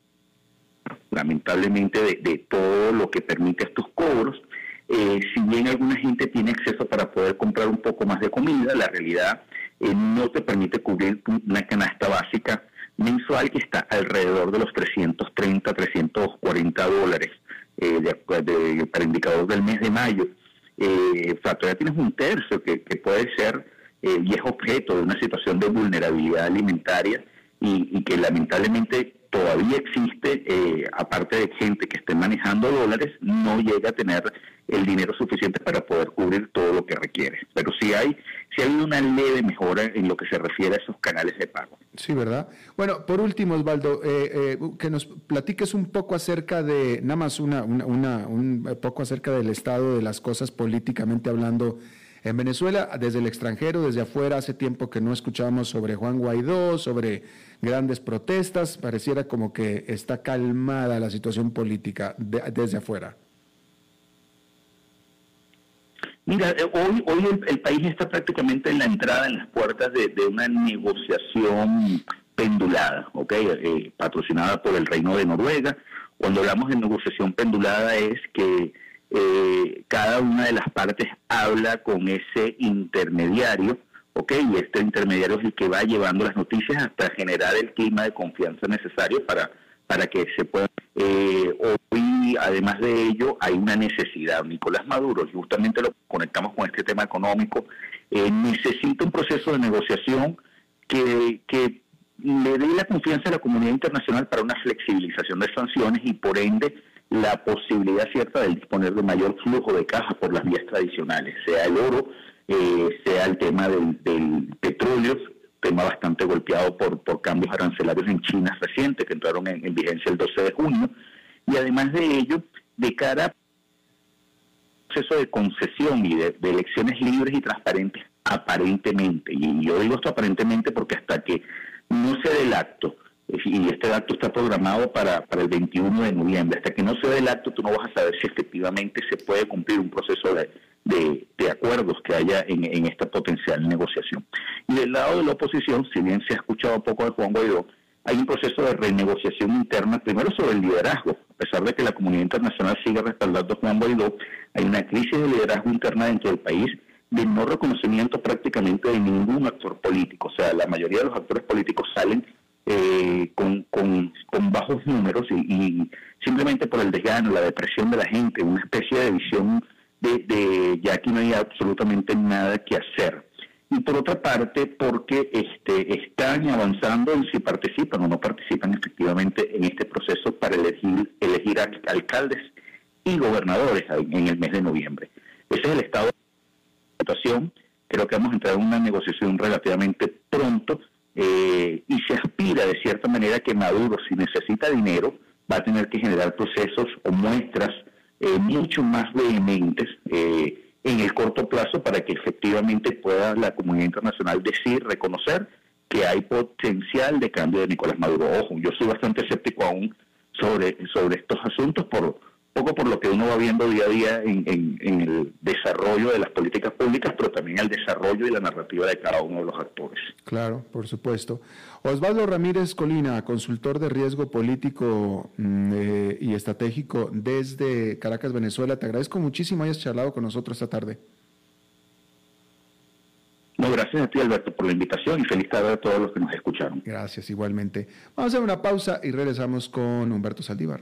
lamentablemente, de, todo lo que permite estos cobros. Eh, si bien alguna gente tiene acceso para poder comprar un poco más de comida, la realidad eh, no te permite cubrir una canasta básica mensual que está alrededor de los 330, 340 dólares eh, de, para indicador del mes de mayo. Eh, o sea, todavía tienes un tercio que, puede ser eh, viejo objeto de una situación de vulnerabilidad alimentaria y, que lamentablemente todavía existe, eh, aparte de gente que esté manejando dólares, no llega a tener el dinero suficiente para poder cubrir todo lo que requiere. Pero sí hay, sí hay una leve mejora en lo que se refiere a esos canales de pago. Sí, ¿verdad? Bueno, por último, Osvaldo, eh, eh, que nos platiques un poco acerca de, nada más una, una, un poco acerca del estado de las cosas políticamente hablando en Venezuela, desde el extranjero, desde afuera, hace tiempo que no escuchábamos sobre Juan Guaidó, sobre grandes protestas, pareciera como que está calmada la situación política desde afuera. Mira, eh, hoy, hoy el, país está prácticamente en la entrada, en las puertas de, una negociación pendulada, ¿ok? Eh, patrocinada por el Reino de Noruega. Cuando hablamos de negociación pendulada es que eh, cada una de las partes habla con ese intermediario, ¿ok? Y este intermediario es el que va llevando las noticias hasta generar el clima de confianza necesario para, para que se pueda... Eh, hoy, además de ello, hay una necesidad. Nicolás Maduro, justamente lo conectamos con este tema económico, eh, necesita un proceso de negociación que, que le dé la confianza a la comunidad internacional para una flexibilización de sanciones y por ende la posibilidad cierta de disponer de mayor flujo de caja por las vías tradicionales, sea el oro, eh, sea el tema del, petróleo, tema bastante golpeado por, cambios arancelarios en China recientes que entraron en, vigencia el 12 de junio, y además de ello, de cara a proceso de concesión y de, elecciones libres y transparentes aparentemente, y yo digo esto aparentemente porque hasta que no se dé el acto y este acto está programado para, para el 21 de noviembre. Hasta que no se dé el acto, tú no vas a saber si efectivamente se puede cumplir un proceso de, de, acuerdos que haya en, esta potencial negociación. Y del lado de la oposición, si bien se ha escuchado poco de Juan Guaidó, hay un proceso de renegociación interna, primero sobre el liderazgo. A pesar de que la comunidad internacional sigue respaldando a Juan Guaidó, hay una crisis de liderazgo interna dentro del país de no reconocimiento prácticamente de ningún actor político. O sea, la mayoría de los actores políticos salen eh, con, con, bajos números y, simplemente por el desgano, la depresión de la gente, una especie de visión de, de ya aquí no hay absolutamente nada que hacer. y por otra parte porque este, están avanzando en si participan o no participan efectivamente en este proceso para elegir, elegir alcaldes y gobernadores en el mes de noviembre. Ese es el estado de la situación. Creo que vamos a entrar en una negociación relativamente pronto eh, y se aspira de cierta manera que Maduro, si necesita dinero, va a tener que generar procesos o muestras eh, mucho más vehementes. Eh, en el corto plazo para que efectivamente pueda la comunidad internacional decir, reconocer que hay potencial de cambio de Nicolás Maduro. Ojo, yo soy bastante escéptico aún sobre, sobre estos asuntos por, poco por lo que uno va viendo día a día en, el desarrollo de las políticas públicas, pero también el desarrollo y la narrativa de cada uno de los actores. Claro, por supuesto. Osvaldo Ramírez Colina, consultor de riesgo político mm, eh, y estratégico desde Caracas, Venezuela, te agradezco muchísimo hayas charlado con nosotros esta tarde. No, gracias a ti, Alberto, por la invitación y feliz tarde a todos los que nos escucharon. Gracias, igualmente. Vamos a hacer una pausa y regresamos con Humberto Saldívar.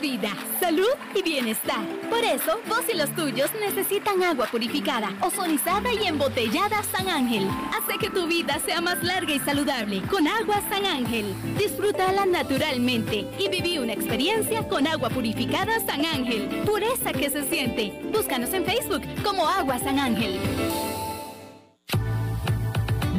vida, salud y bienestar. Por eso, vos y los tuyos necesitan agua purificada, ozonizada y embotellada San Ángel. Hace que tu vida sea más larga y saludable con agua San Ángel. Disfrútala naturalmente y viví una experiencia con agua purificada San Ángel. Pureza que se siente. Búscanos en Facebook como Agua San Ángel.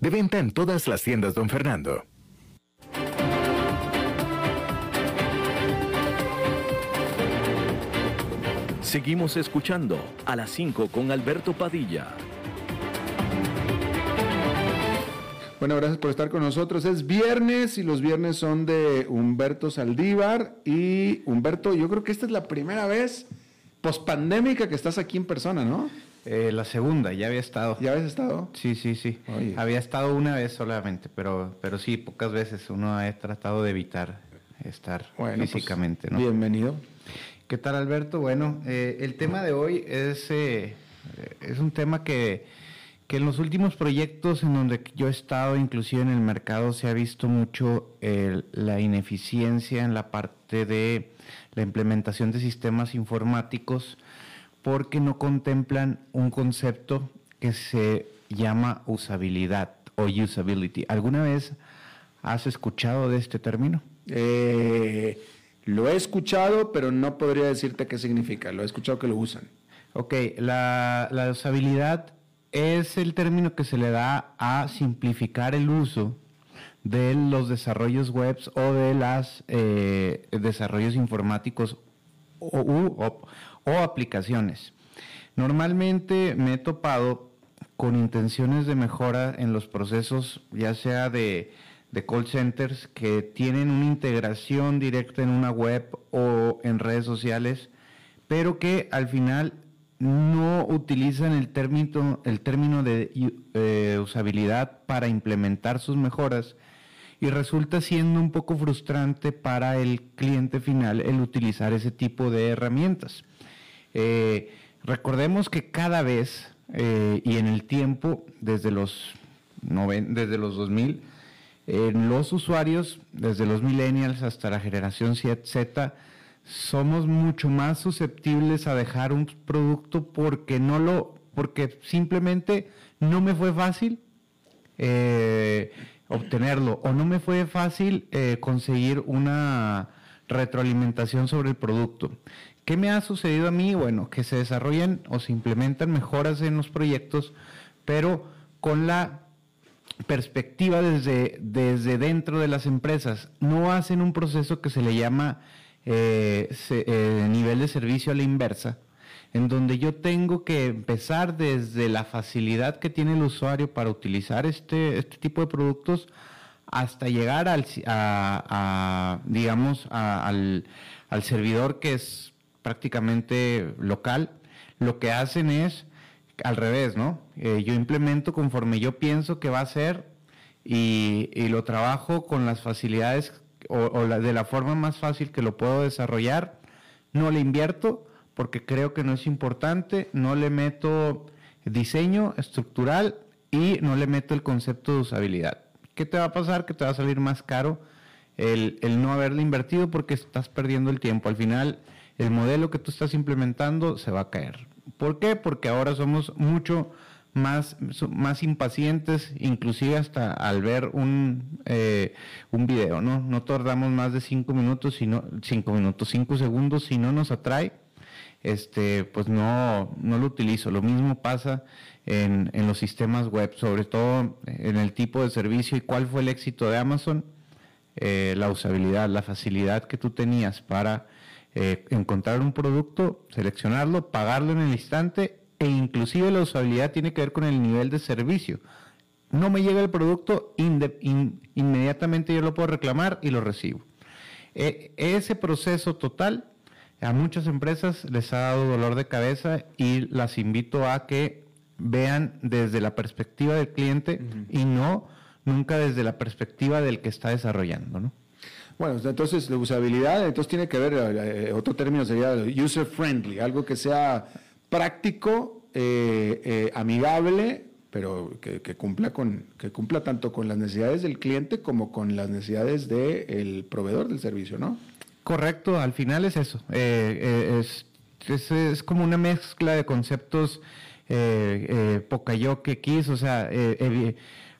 De venta en todas las tiendas, don Fernando. Seguimos escuchando a las 5 con Alberto Padilla. Bueno, gracias por estar con nosotros. Es viernes y los viernes son de Humberto Saldívar. Y Humberto, yo creo que esta es la primera vez pospandémica que estás aquí en persona, ¿no? Eh, la segunda, ya había estado. ¿Ya habías estado? Sí, sí, sí. Había estado una vez solamente, pero, pero sí, pocas veces uno ha tratado de evitar estar pues, físicamente. ¿no? Bienvenido. ¿Qué tal, Alberto? Bueno, eh, el tema de hoy es, eh, es un tema que, que en los últimos proyectos en donde yo he estado, inclusive en el mercado, se ha visto mucho la ineficiencia en la parte de la implementación de sistemas informáticos porque no contemplan un concepto que se llama usabilidad o usability. ¿Alguna vez has escuchado de este término? Eh, lo he escuchado, pero no podría decirte qué significa. Lo he escuchado que lo usan. Ok, la, usabilidad es el término que se le da a simplificar el uso de los desarrollos web o de los eh, desarrollos informáticos o, o aplicaciones. Normalmente me he topado con intenciones de mejora en los procesos, ya sea de, call centers que tienen una integración directa en una web o en redes sociales, pero que al final no utilizan el término, el término de eh, usabilidad para implementar sus mejoras y resulta siendo un poco frustrante para el cliente final el utilizar ese tipo de herramientas. Eh, recordemos que cada vez eh, y en el tiempo, desde los, desde los 2000, los usuarios, desde los millennials hasta la generación Z, somos mucho más susceptibles a dejar un producto porque no lo, porque simplemente no me fue fácil eh, obtenerlo o no me fue fácil conseguir una retroalimentación sobre el producto. ¿Qué me ha sucedido a mí? Bueno, que se desarrollan o se implementan mejoras en los proyectos, pero con la perspectiva desde, desde dentro de las empresas. No hacen un proceso que se le llama eh, eh, nivel de servicio a la inversa, en donde yo tengo que empezar desde la facilidad que tiene el usuario para utilizar este, este tipo de productos hasta llegar al, digamos, al, al servidor que es prácticamente local. Lo que hacen es al revés, ¿no? Eh, yo implemento conforme yo pienso que va a ser y, lo trabajo con las facilidades o, de la forma más fácil que lo puedo desarrollar. No le invierto porque creo que no es importante, no le meto diseño estructural y no le meto el concepto de usabilidad. ¿Qué te va a pasar? Que te va a salir más caro el, el no haberle invertido porque estás perdiendo el tiempo. Al final, el modelo que tú estás implementando se va a caer. ¿Por qué? Porque ahora somos mucho más, más impacientes, inclusive hasta al ver un, eh, un video, ¿no? No tardamos más de cinco minutos, sino, cinco minutos, cinco segundos, si no nos atrae, este, pues no, no lo utilizo. Lo mismo pasa en, en los sistemas web, sobre todo en el tipo de servicio y cuál fue el éxito de Amazon, eh, la usabilidad, la facilidad que tú tenías para eh, encontrar un producto, seleccionarlo, pagarlo en el instante e inclusive la usabilidad tiene que ver con el nivel de servicio. No me llega el producto, inmediatamente yo lo puedo reclamar y lo recibo. E, ese proceso total a muchas empresas les ha dado dolor de cabeza y las invito a que vean desde la perspectiva del cliente y no nunca desde la perspectiva del que está desarrollando, ¿no? Bueno, entonces la usabilidad, entonces tiene que ver, eh, otro término sería user friendly, algo que sea práctico, eh, eh, amigable, pero que, cumpla con, que cumpla tanto con las necesidades del cliente como con las necesidades del proveedor del servicio, ¿no? Correcto, al final es eso. es, como una mezcla de conceptos eh, poca yo que quiso, o sea,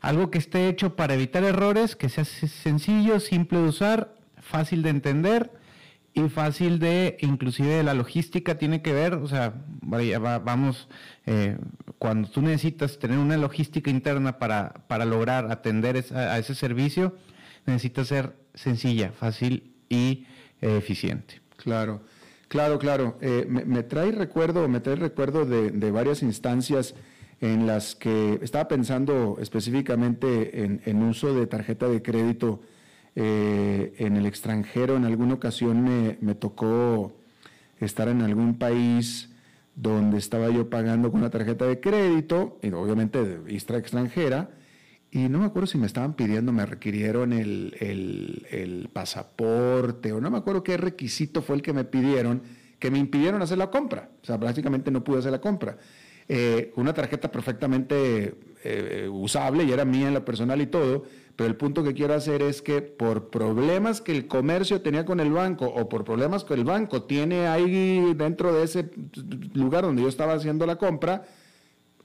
algo que esté hecho para evitar errores, que sea sencillo, simple de usar, fácil de entender y fácil de, inclusive la logística tiene que ver, o sea, vamos, eh, cuando tú necesitas tener una logística interna para, para lograr atender a ese servicio, necesita ser sencilla, fácil y eh, eficiente. Claro, claro, claro. Eh, me, trae recuerdo, me trae recuerdo de varias instancias en las que estaba pensando específicamente en, uso de tarjeta de crédito eh, en el extranjero. En alguna ocasión me, tocó estar en algún país donde estaba yo pagando con una tarjeta de crédito, y obviamente de extranjera, y no me acuerdo si me estaban pidiendo, me requirieron el, el, pasaporte, o no me acuerdo qué requisito fue el que me pidieron, que me impidieron hacer la compra. O sea, prácticamente no pude hacer la compra. Eh, una tarjeta perfectamente eh, usable y era mía en la personal y todo, pero el punto que quiero hacer es que por problemas que el comercio tenía con el banco o por problemas que el banco tiene ahí dentro de ese lugar donde yo estaba haciendo la compra,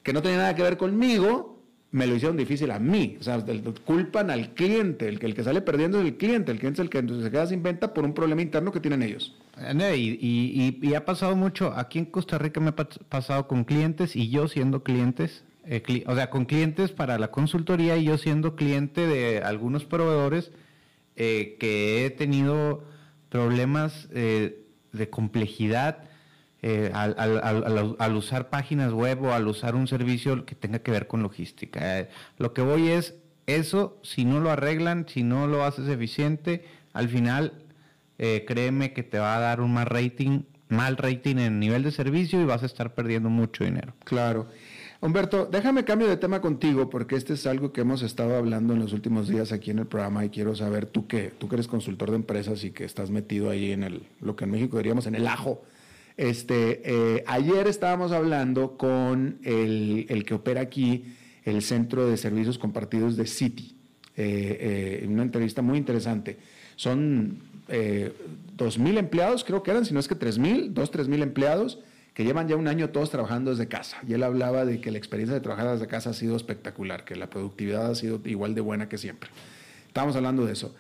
que no tenía nada que ver conmigo, me lo hicieron difícil a mí. O sea, culpan al cliente. El que, el que sale perdiendo es el cliente. El cliente es el que se queda sin venta por un problema interno que tienen ellos. Y, y, ha pasado mucho. Aquí en Costa Rica me ha pasado con clientes y yo siendo clientes. Eh, o sea, con clientes para la consultoría y yo siendo cliente de algunos proveedores eh, que he tenido problemas eh, de complejidad eh, al, usar páginas web o al usar un servicio que tenga que ver con logística. Lo que voy es, eso, si no lo arreglan, si no lo haces eficiente, al final, eh, créeme que te va a dar un mal rating, mal rating en nivel de servicio y vas a estar perdiendo mucho dinero. Claro. Humberto, déjame cambio de tema contigo porque este es algo que hemos estado hablando en los últimos días aquí en el programa y quiero saber tú que tú que eres consultor de empresas y que estás metido ahí en el lo que en México diríamos en el ajo este, eh, ayer estábamos hablando con el, que opera aquí el Centro de Servicios Compartidos de City, eh, eh, una entrevista muy interesante. Son dos mil empleados, creo que eran, si no es que tres mil, dos, tres mil empleados que llevan ya un año todos trabajando desde casa. Y él hablaba de que la experiencia de trabajar desde casa ha sido espectacular, que la productividad ha sido igual de buena que siempre. Estábamos hablando de eso.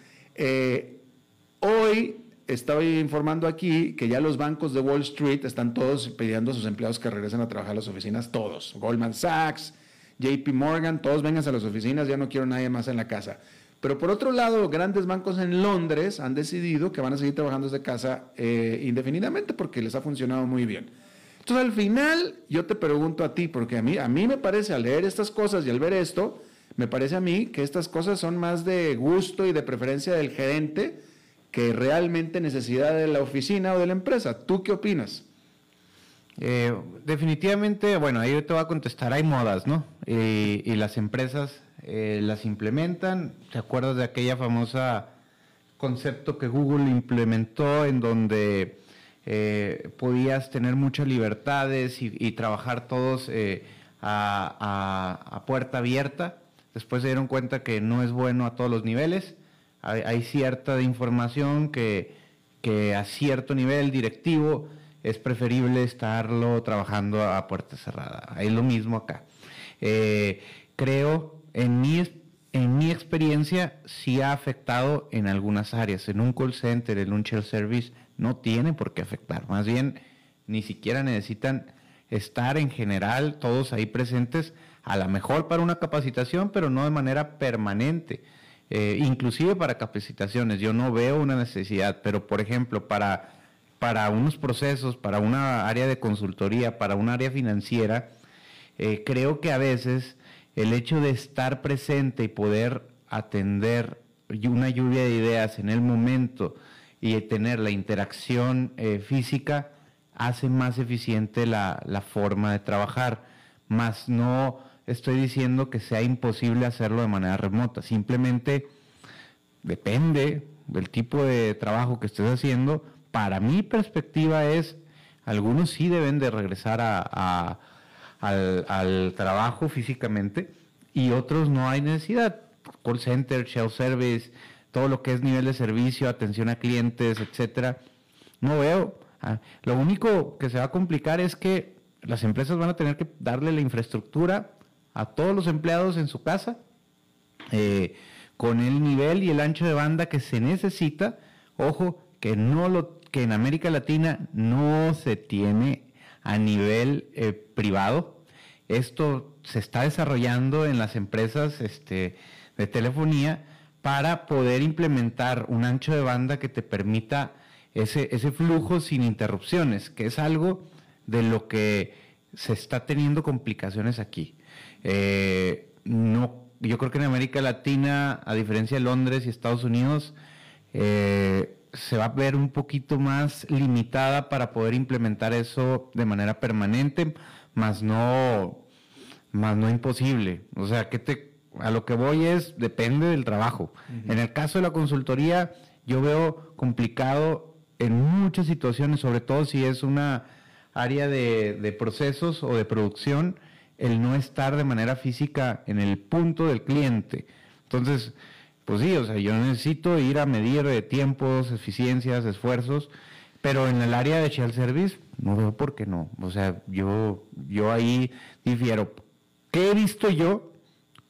hoy estoy informando aquí que ya los bancos de Wall Street están todos pidiendo a sus empleados que regresen a trabajar a las oficinas, todos. Goldman Sachs, JP Morgan, todos vengan a las oficinas, ya no quiero nadie más en la casa. Pero por otro lado, grandes bancos en Londres han decidido que van a seguir trabajando desde casa eh, indefinidamente porque les ha funcionado muy bien. Entonces al final yo te pregunto a ti, porque a mí, a mí me parece al leer estas cosas y al ver esto, me parece a mí que estas cosas son más de gusto y de preferencia del gerente que realmente necesidad de la oficina o de la empresa. ¿Tú qué opinas? Eh, definitivamente, bueno, ahí te voy a contestar, hay modas, ¿no? y las empresas eh, las implementan. ¿Te acuerdas de aquella famosa concepto que Google implementó en donde eh, podías tener muchas libertades y, trabajar todos a, puerta abierta? Después se dieron cuenta que no es bueno a todos los niveles. Hay, cierta información que, a cierto nivel directivo es preferible estarlo trabajando a puerta cerrada. Es lo mismo acá. Eh, creo, en mi, en mi experiencia, sí ha afectado en algunas áreas. En un call center, en un shell service, no tiene por qué afectar. Más bien, ni siquiera necesitan estar en general todos ahí presentes a lo mejor para una capacitación, pero no de manera permanente. Eh, inclusive para capacitaciones, yo no veo una necesidad, pero por ejemplo, para, para unos procesos, para una área de consultoría, para un área financiera, eh, creo que a veces el hecho de estar presente y poder atender una lluvia de ideas en el momento y tener la interacción eh, física hace más eficiente la, la forma de trabajar, más no estoy diciendo que sea imposible hacerlo de manera remota, simplemente depende del tipo de trabajo que estés haciendo. Para mi perspectiva es, algunos sí deben de regresar a, al, trabajo físicamente y otros no hay necesidad. Call center, shell service, todo lo que es nivel de servicio, atención a clientes, etcétera. No veo. Ah, lo único que se va a complicar es que las empresas van a tener que darle la infraestructura a todos los empleados en su casa eh, con el nivel y el ancho de banda que se necesita. Ojo, que no lo que en América Latina no se tiene a nivel eh, privado. Esto se está desarrollando en las empresas este, de telefonía para poder implementar un ancho de banda que te permita ese, ese flujo sin interrupciones, que es algo de lo que se está teniendo complicaciones aquí. Eh, no, yo creo que en América Latina, a diferencia de Londres y Estados Unidos, eh, se va a ver un poquito más limitada para poder implementar eso de manera permanente, más no, más no imposible. O sea, que te, a lo que voy es, depende del trabajo. En el caso de la consultoría, yo veo complicado en muchas situaciones, sobre todo si es una área de, de procesos o de producción, el no estar de manera física en el punto del cliente. Entonces, pues sí, o sea, yo necesito ir a medir de tiempos, eficiencias, esfuerzos, pero en el área de shell service no veo por qué no. O sea, yo, yo ahí difiero. ¿Qué he visto yo?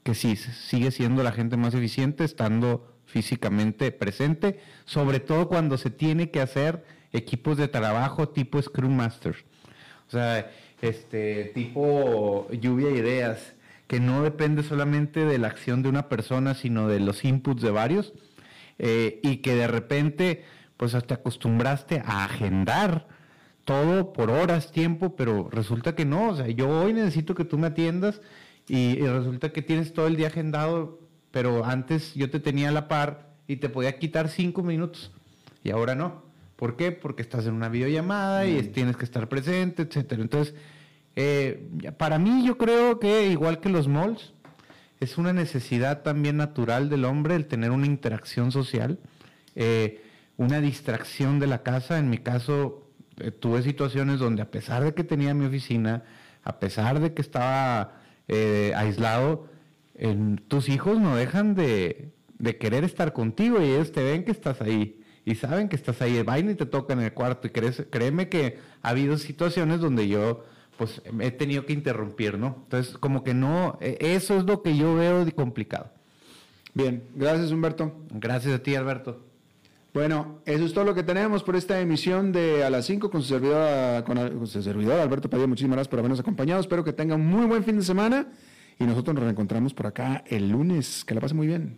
Que sí, sigue siendo la gente más eficiente estando físicamente presente, sobre todo cuando se tiene que hacer equipos de trabajo tipo Scrum Master. O sea, este tipo lluvia de ideas, que no depende solamente de la acción de una persona, sino de los inputs de varios, eh, y que de repente, pues te acostumbraste a agendar todo por horas, tiempo, pero resulta que no, o sea, yo hoy necesito que tú me atiendas y, y resulta que tienes todo el día agendado, pero antes yo te tenía a la par y te podía quitar cinco minutos y ahora no. ¿Por qué? Porque estás en una videollamada y tienes que estar presente, etcétera. Entonces, eh, para mí yo creo que igual que los malls, es una necesidad también natural del hombre el tener una interacción social, eh, una distracción de la casa. En mi caso, eh, tuve situaciones donde a pesar de que tenía mi oficina, a pesar de que estaba aislado, tus hijos no dejan de, de querer estar contigo y ellos te ven que estás ahí y saben que estás ahí, vaina y te toca en el cuarto. Y créeme que ha habido situaciones donde yo pues he tenido que interrumpir, ¿no? Entonces, como que no, e, eso es lo que yo veo de complicado. Bien, gracias Humberto. Gracias a ti, Alberto. Bueno, eso es todo lo que tenemos por esta emisión de A las 5 con su servidor, con, su servidor Alberto Padilla. Muchísimas gracias por habernos acompañado. Espero que tengan un muy buen fin de semana y nosotros nos reencontramos por acá el lunes. Que la pase muy bien.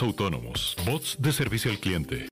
Autónomos, bots de servicio al cliente